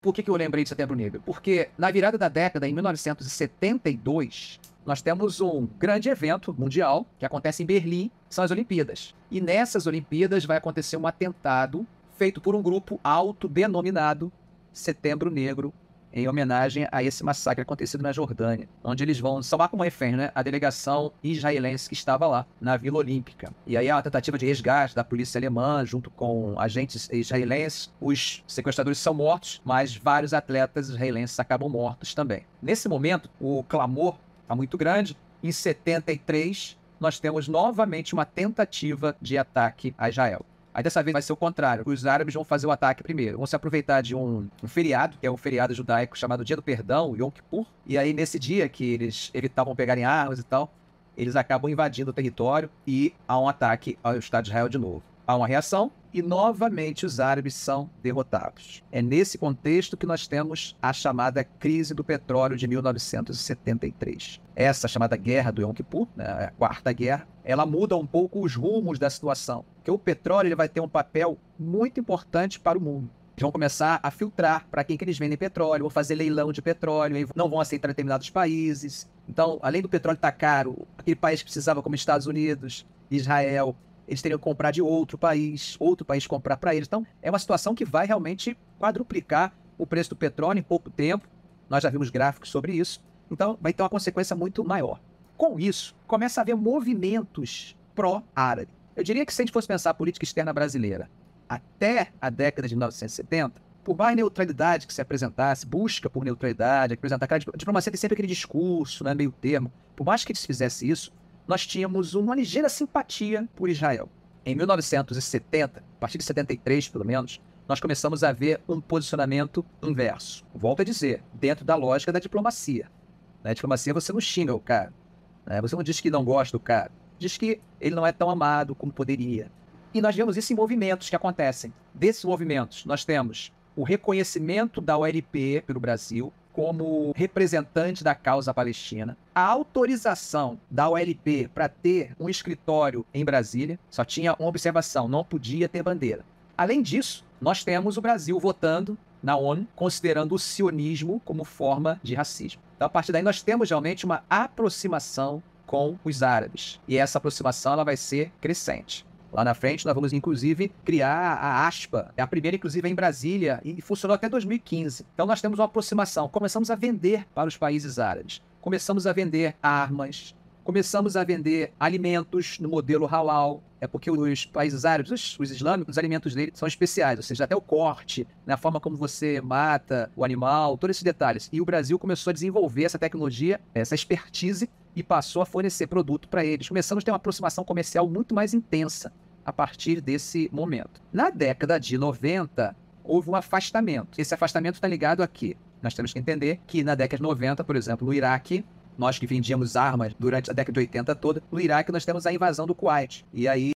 Por que, que eu lembrei de Setembro Negro? Porque na virada da década, em 1972, nós temos um grande evento mundial que acontece em Berlim, são as Olimpíadas. E nessas Olimpíadas vai acontecer um atentado feito por um grupo autodenominado Setembro Negro em homenagem a esse massacre acontecido na Jordânia, onde eles vão salvar como refém né, a delegação israelense que estava lá, na Vila Olímpica. E aí há uma tentativa de resgate da polícia alemã junto com agentes israelenses. Os sequestradores são mortos, mas vários atletas israelenses acabam mortos também. Nesse momento, o clamor está muito grande. Em 73, nós temos novamente uma tentativa de ataque a Israel. Aí dessa vez vai ser o contrário. Os árabes vão fazer o ataque primeiro. Vão se aproveitar de um, um feriado, que é um feriado judaico chamado Dia do Perdão, Yom Kippur. E aí, nesse dia que eles evitavam pegarem armas e tal, eles acabam invadindo o território e há um ataque ao Estado de Israel de novo. Há uma reação e novamente os árabes são derrotados. É nesse contexto que nós temos a chamada crise do petróleo de 1973. Essa chamada guerra do Yom Kippur, né, a quarta guerra, ela muda um pouco os rumos da situação, porque o petróleo ele vai ter um papel muito importante para o mundo. Eles vão começar a filtrar para quem que eles vendem petróleo, vão fazer leilão de petróleo, não vão aceitar determinados países. Então, além do petróleo estar caro, aquele país que precisava, como Estados Unidos, Israel, eles teriam que comprar de outro país, outro país comprar para eles. Então, é uma situação que vai realmente quadruplicar o preço do petróleo em pouco tempo. Nós já vimos gráficos sobre isso. Então, vai ter uma consequência muito maior. Com isso, começa a haver movimentos pró-árabe. Eu diria que se a gente fosse pensar a política externa brasileira até a década de 1970, por mais neutralidade que se apresentasse, busca por neutralidade, apresentar aquela diplomacia tem sempre aquele discurso, né, meio termo. Por mais que eles fizesse isso, nós tínhamos uma ligeira simpatia por Israel. Em 1970, a partir de 73 pelo menos, nós começamos a ver um posicionamento inverso. Volto a dizer, dentro da lógica da diplomacia. Na diplomacia você não xinga o cara. Né? Você não diz que não gosta do cara. Diz que ele não é tão amado como poderia. E nós vemos isso em movimentos que acontecem. Desses movimentos, nós temos o reconhecimento da OLP pelo Brasil, como representante da causa palestina, a autorização da OLP para ter um escritório em Brasília, só tinha uma observação, não podia ter bandeira. Além disso, nós temos o Brasil votando na ONU, considerando o sionismo como forma de racismo. Então, a partir daí, nós temos realmente uma aproximação com os árabes. E essa aproximação ela vai ser crescente. Lá na frente, nós vamos, inclusive, criar a ASPA. É a primeira, inclusive, em Brasília e funcionou até 2015. Então, nós temos uma aproximação. Começamos a vender para os países árabes. Começamos a vender armas. Começamos a vender alimentos no modelo halal. É porque os países árabes, os, os islâmicos, os alimentos deles são especiais. Ou seja, até o corte, né, forma como você mata o animal, todos esses detalhes. E o Brasil começou a desenvolver essa tecnologia, essa expertise e passou a fornecer produto para eles. Começamos a ter uma aproximação comercial muito mais intensa a partir desse momento. Na década de 90, houve um afastamento. Esse afastamento está ligado a quê? Nós temos que entender que na década de 90, por exemplo, no Iraque, nós que vendíamos armas durante a década de 80 toda, no Iraque nós temos a invasão do Kuwait. E aí